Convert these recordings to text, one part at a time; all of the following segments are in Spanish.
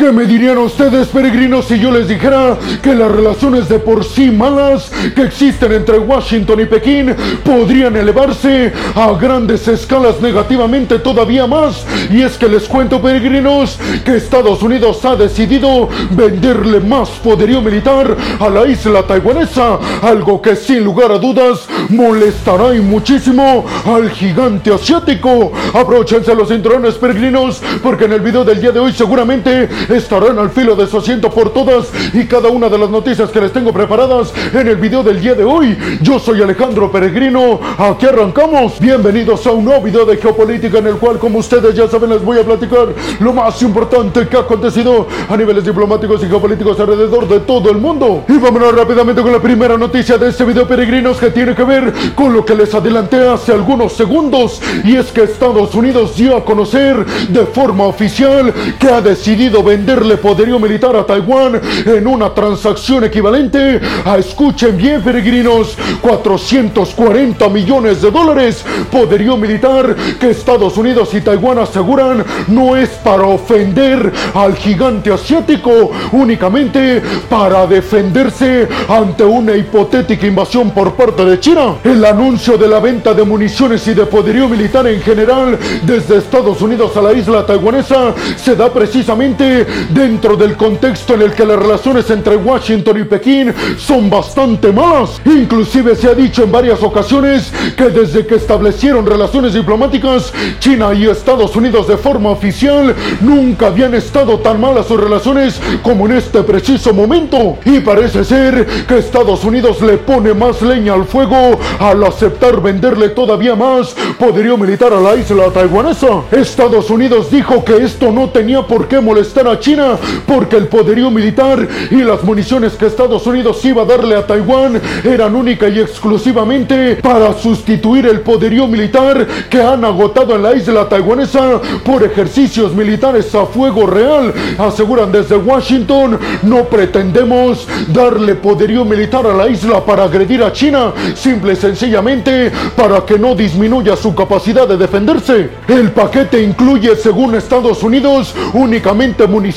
¿Qué me dirían ustedes, peregrinos, si yo les dijera que las relaciones de por sí malas que existen entre Washington y Pekín podrían elevarse a grandes escalas negativamente todavía más? Y es que les cuento, peregrinos, que Estados Unidos ha decidido venderle más poderío militar a la isla taiwanesa, algo que sin lugar a dudas molestará muchísimo al gigante asiático. Aprovechense los cinturones, peregrinos, porque en el video del día de hoy seguramente estarán al filo de su asiento por todas y cada una de las noticias que les tengo preparadas en el video del día de hoy. Yo soy Alejandro Peregrino, aquí arrancamos. Bienvenidos a un nuevo video de geopolítica en el cual, como ustedes ya saben, les voy a platicar lo más importante que ha acontecido a niveles diplomáticos y geopolíticos alrededor de todo el mundo. Y vámonos rápidamente con la primera noticia de este video, peregrinos, que tiene que ver con lo que les adelanté hace algunos segundos. Y es que Estados Unidos dio a conocer de forma oficial que ha decidido vender venderle poderío militar a Taiwán en una transacción equivalente a, escuchen bien peregrinos, 440 millones de dólares. Poderío militar que Estados Unidos y Taiwán aseguran no es para ofender al gigante asiático, únicamente para defenderse ante una hipotética invasión por parte de China. El anuncio de la venta de municiones y de poderío militar en general desde Estados Unidos a la isla taiwanesa se da precisamente dentro del contexto en el que las relaciones entre Washington y Pekín son bastante malas. Inclusive se ha dicho en varias ocasiones que desde que establecieron relaciones diplomáticas, China y Estados Unidos de forma oficial nunca habían estado tan malas sus relaciones como en este preciso momento. Y parece ser que Estados Unidos le pone más leña al fuego al aceptar venderle todavía más poderío militar a la isla taiwanesa. Estados Unidos dijo que esto no tenía por qué molestar a China, porque el poderío militar y las municiones que Estados Unidos iba a darle a Taiwán eran única y exclusivamente para sustituir el poderío militar que han agotado en la isla taiwanesa por ejercicios militares a fuego real. Aseguran desde Washington, no pretendemos darle poderío militar a la isla para agredir a China, simple y sencillamente para que no disminuya su capacidad de defenderse. El paquete incluye, según Estados Unidos, únicamente municiones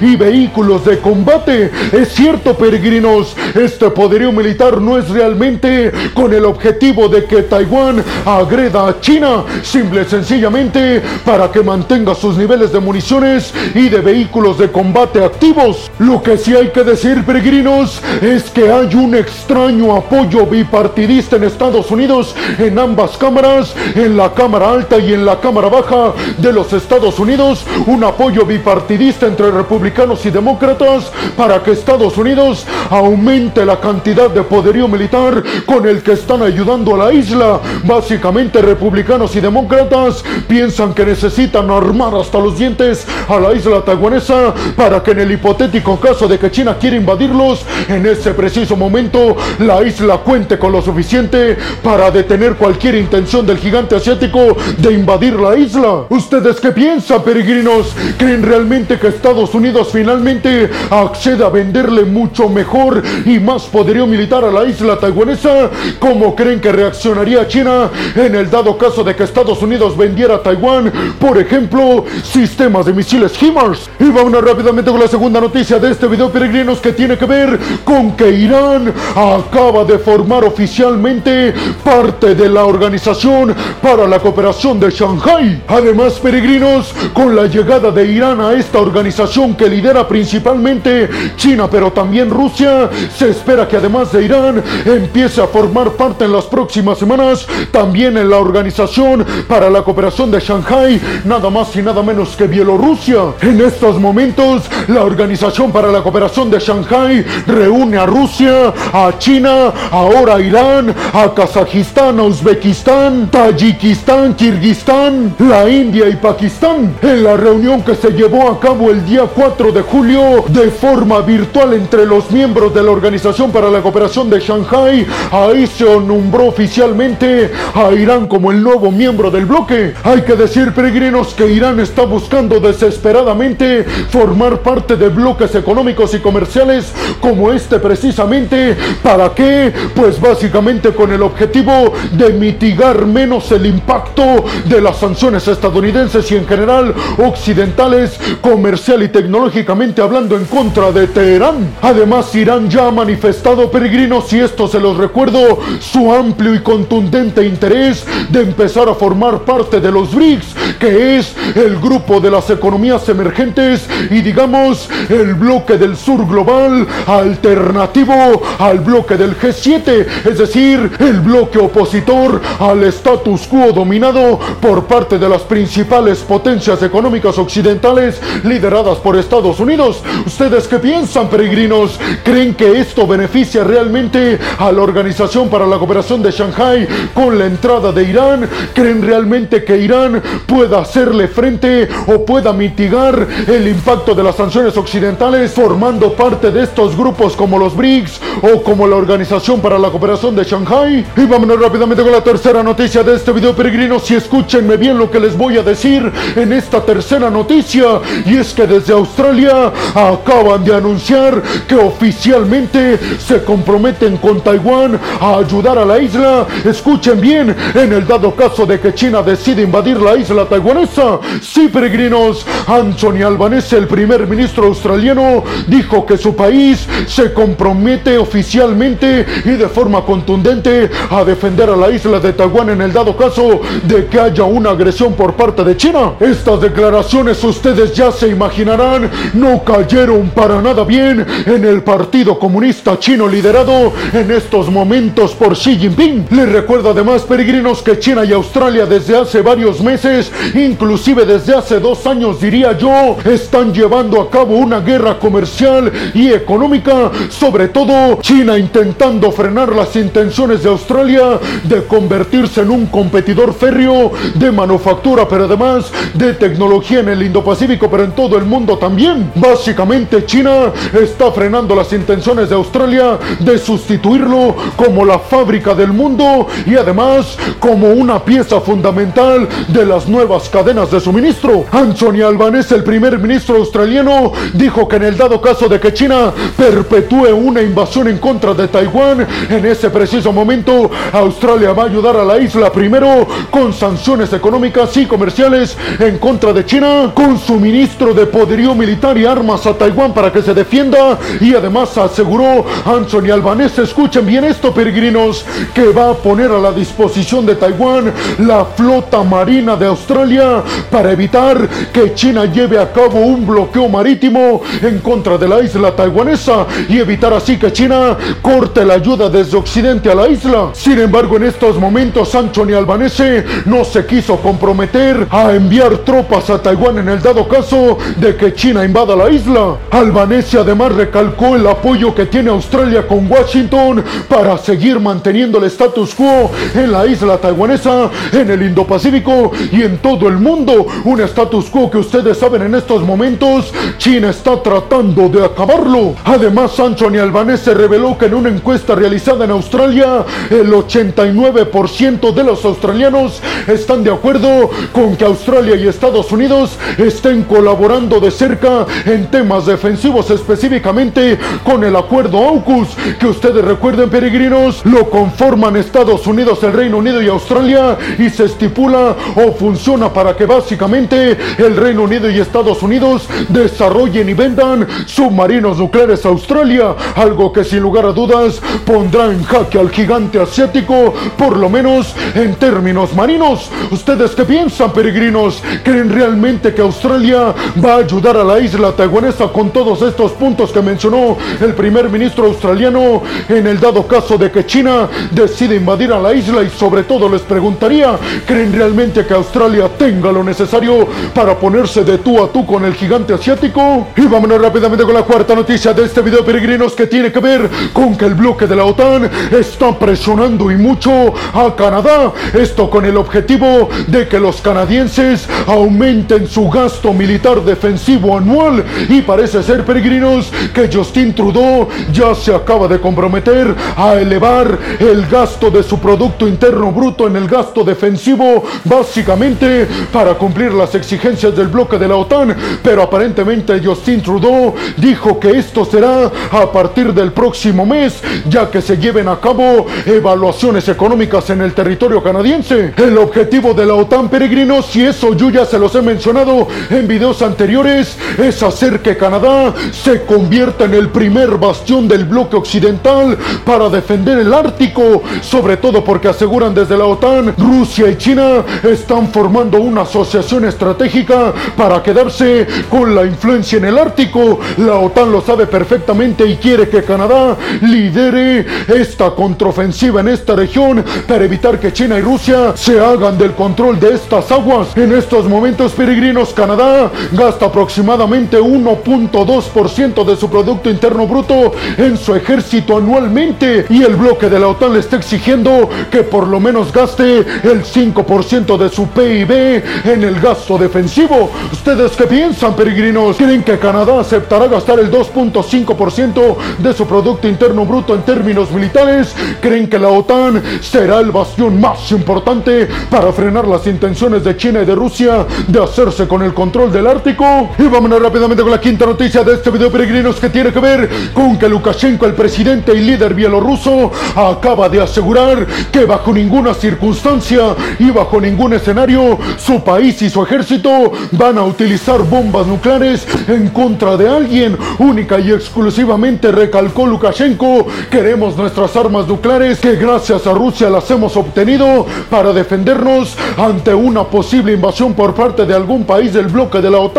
y vehículos de combate. Es cierto, peregrinos, este poderío militar no es realmente con el objetivo de que Taiwán agreda a China, simple y sencillamente para que mantenga sus niveles de municiones y de vehículos de combate activos. Lo que sí hay que decir, peregrinos, es que hay un extraño apoyo bipartidista en Estados Unidos en ambas cámaras, en la Cámara Alta y en la Cámara Baja de los Estados Unidos, un apoyo bipartidista entre republicanos y demócratas para que Estados Unidos aumente la cantidad de poderío militar con el que están ayudando a la isla. Básicamente republicanos y demócratas piensan que necesitan armar hasta los dientes a la isla taiwanesa para que en el hipotético caso de que China quiera invadirlos, en ese preciso momento la isla cuente con lo suficiente para detener cualquier intención del gigante asiático de invadir la isla. ¿Ustedes qué piensan, peregrinos? ¿Creen realmente que Estados Unidos finalmente accede a venderle mucho mejor y más poderío militar a la isla taiwanesa, ¿cómo creen que reaccionaría China en el dado caso de que Estados Unidos vendiera a Taiwán, por ejemplo, sistemas de misiles HIMARS? Y vamos rápidamente con la segunda noticia de este video, peregrinos, que tiene que ver con que Irán acaba de formar oficialmente parte de la Organización para la Cooperación de Shanghai. Además, peregrinos, con la llegada de Irán a esta organización, que lidera principalmente China, pero también Rusia. Se espera que además de Irán empiece a formar parte en las próximas semanas también en la Organización para la Cooperación de Shanghai, nada más y nada menos que Bielorrusia. En estos momentos, la Organización para la Cooperación de Shanghai reúne a Rusia, a China, ahora a Irán, a Kazajistán, a Uzbekistán, Tayikistán, Kirguistán, la India y Pakistán. En la reunión que se llevó a cabo el día 4 de julio de forma virtual entre los miembros de la Organización para la Cooperación de Shanghai. Ahí se nombró oficialmente a Irán como el nuevo miembro del bloque. Hay que decir, peregrinos, que Irán está buscando desesperadamente formar parte de bloques económicos y comerciales como este precisamente. ¿Para qué? Pues básicamente con el objetivo de mitigar menos el impacto de las sanciones estadounidenses y en general occidentales comercial y tecnológicamente hablando en contra de Teherán. Además, Irán ya ha manifestado, peregrinos, y esto se los recuerdo, su amplio y contundente interés de empezar a formar parte de los BRICS, que es el grupo de las economías emergentes y digamos el bloque del sur global alternativo al bloque del G7, es decir, el bloque opositor al status quo dominado por parte de las principales potencias económicas occidentales lideradas por Estados Unidos. ¿Ustedes qué piensan, peregrinos? ¿Creen que esto beneficia realmente a la Organización para la Cooperación de Shanghai con la entrada de Irán? ¿Creen realmente que Irán pueda hacerle frente o pueda mitigar el impacto de las sanciones occidentales formando parte de estos grupos como los BRICS o como la Organización para la Cooperación de Shanghai? Y vámonos rápidamente con la tercera noticia de este video, peregrinos, y escúchenme bien lo que les voy a decir en esta tercera noticia, y es que desde Australia acaban de anunciar que oficialmente se comprometen con Taiwán a ayudar a la isla. Escuchen bien, en el dado caso de que China decide invadir la isla taiwanesa. Sí, peregrinos, Anthony Albanese, el primer ministro australiano, dijo que su país se compromete oficialmente y de forma contundente a defender a la isla de Taiwán en el dado caso de que haya una agresión por parte de China. Estas declaraciones ustedes ya se imaginarán no cayeron para nada bien en el Partido Comunista Chino liderado en estos momentos por Xi Jinping. Les recuerdo además, peregrinos, que China y Australia desde hace varios meses, inclusive desde hace dos años diría yo, están llevando a cabo una guerra comercial y económica, sobre todo China intentando frenar las intenciones de Australia de convertirse en un competidor férreo de manufactura, pero además de tecnología en el Indo-Pacífico, pero en todo el mundo también. Básicamente China está frenando las intenciones de Australia de sustituirlo como la fábrica del mundo y además como una pieza fundamental de las nuevas cadenas de suministro. Anthony Albanese, el primer ministro australiano, dijo que en el dado caso de que China perpetúe una invasión en contra de Taiwán, en ese preciso momento Australia va a ayudar a la isla primero con sanciones económicas y comerciales en contra de China, con suministro de poderío militar y armas a Taiwán para que se defienda y además aseguró Anthony Albanese, escuchen bien esto peregrinos, que va a poner a la disposición de Taiwán la flota marina de Australia para evitar que China lleve a cabo un bloqueo marítimo en contra de la isla taiwanesa y evitar así que China corte la ayuda desde Occidente a la isla. Sin embargo, en estos momentos Anthony Albanese no se quiso comprometer a enviar tropas a Taiwán en el dado caso de que China invada la isla. Albanese además recalcó el apoyo que tiene Australia con Washington para seguir manteniendo el status quo en la isla taiwanesa, en el Indo-Pacífico y en todo el mundo. Un status quo que ustedes saben en estos momentos, China está tratando de acabarlo. Además, Anthony Albanese reveló que en una encuesta realizada en Australia, el 89% de los australianos están de acuerdo con que Australia y Estados Unidos estén colaborando de cerca en temas defensivos, específicamente con el acuerdo AUKUS, que ustedes recuerden, peregrinos, lo conforman Estados Unidos, el Reino Unido y Australia, y se estipula o funciona para que básicamente el Reino Unido y Estados Unidos desarrollen y vendan submarinos nucleares a Australia, algo que sin lugar a dudas pondrá en jaque al gigante asiático, por lo menos en términos marinos. ¿Ustedes qué piensan, peregrinos? ¿Creen realmente que Australia va a ayudar a la isla taiwanesa con todos estos puntos que mencionó el primer ministro australiano en el dado caso de que China decide invadir a la isla? Y sobre todo les preguntaría, ¿creen realmente que Australia tenga lo necesario para ponerse de tú a tú con el gigante asiático? Y vámonos rápidamente con la cuarta noticia de este video, peregrinos, que tiene que ver con que el bloque de la OTAN está presionando y mucho a Canadá. Esto con el objetivo de que los canadienses aumenten su gasto militar defensivo anual. Y parece ser, peregrinos, que Justin Trudeau ya se acaba de comprometer a elevar el gasto de su Producto Interno Bruto en el gasto defensivo, básicamente para cumplir las exigencias del bloque de la OTAN. Pero aparentemente Justin Trudeau dijo que esto será a partir del próximo mes, ya que se lleven a cabo evaluaciones económicas en el territorio canadiense. El objetivo de la OTAN, peregrinos, y eso yo ya se los he mencionado en videos anteriores, es hacer que Canadá se convierta en el primer bastión del bloque occidental para defender el Ártico, sobre todo porque aseguran desde la OTAN, Rusia y China están formando una asociación estratégica para quedarse con la influencia en el Ártico. La OTAN lo sabe perfectamente y quiere que Canadá lidere esta contraofensiva en esta región para evitar que China y Rusia se hagan del control de estas aguas. En estos momentos peregrinos, Canadá gasta aproximadamente 1.2% de su Producto Interno Bruto en su ejército anualmente y el bloque de la OTAN le está exigiendo que por lo menos gaste el 5% de su PIB en el gasto defensivo. ¿Ustedes qué piensan, peregrinos? ¿Creen que Canadá aceptará gastar el 2.5% de su Producto Interno Bruto en términos militares? ¿Creen que la OTAN será el bastión más importante para frenar las intenciones de China y de Rusia de hacerse con el control del Y vámonos rápidamente con la quinta noticia de este video, peregrinos, que tiene que ver con que Lukashenko, el presidente y líder bielorruso, acaba de asegurar que bajo ninguna circunstancia y bajo ningún escenario su país y su ejército van a utilizar bombas nucleares en contra de alguien. Única y exclusivamente recalcó Lukashenko, queremos nuestras armas nucleares que gracias a Rusia las hemos obtenido para defendernos ante una posible invasión por parte de algún país del bloque de la OTAN.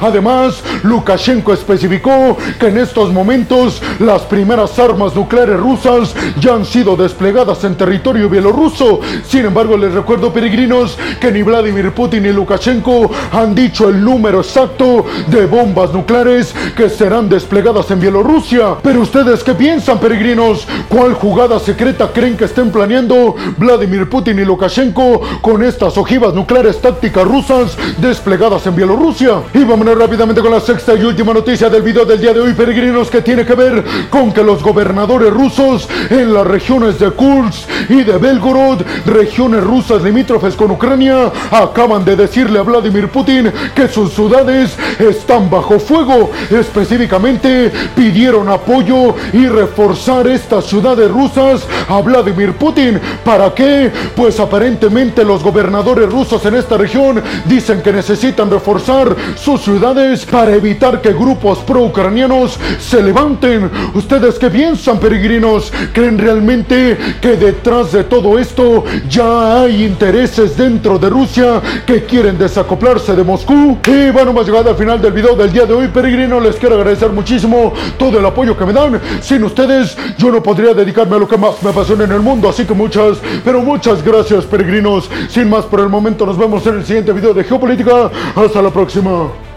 Además, Lukashenko especificó que en estos momentos las primeras armas nucleares rusas ya han sido desplegadas en territorio bielorruso. Sin embargo, les recuerdo, peregrinos, que ni Vladimir Putin ni Lukashenko han dicho el número exacto de bombas nucleares que serán desplegadas en Bielorrusia. Pero ustedes, ¿qué piensan, peregrinos? ¿Cuál jugada secreta creen que estén planeando Vladimir Putin y Lukashenko con estas ojivas nucleares tácticas rusas desplegadas en Bielorrusia? Y vámonos rápidamente con la sexta y última noticia del video del día de hoy, peregrinos, que tiene que ver con que los gobernadores rusos en las regiones de Kursk y de Belgorod, regiones rusas limítrofes con Ucrania, acaban de decirle a Vladimir Putin que sus ciudades están bajo fuego. Específicamente pidieron apoyo y reforzar estas ciudades rusas a Vladimir Putin. ¿Para qué? Pues aparentemente los gobernadores rusos en esta región dicen que necesitan reforzar sus ciudades para evitar que grupos pro-ucranianos se levanten. ¿Ustedes qué piensan, peregrinos? ¿Creen realmente que detrás de todo esto ya hay intereses dentro de Rusia que quieren desacoplarse de Moscú? Y bueno, hemos llegado al final del video del día de hoy, peregrinos. Les quiero agradecer muchísimo todo el apoyo que me dan. Sin ustedes, yo no podría dedicarme a lo que más me apasiona en el mundo. Así que muchas, pero muchas gracias, peregrinos. Sin más por el momento, nos vemos en el siguiente video de Geopolítica. Hasta la próxima. Whoa.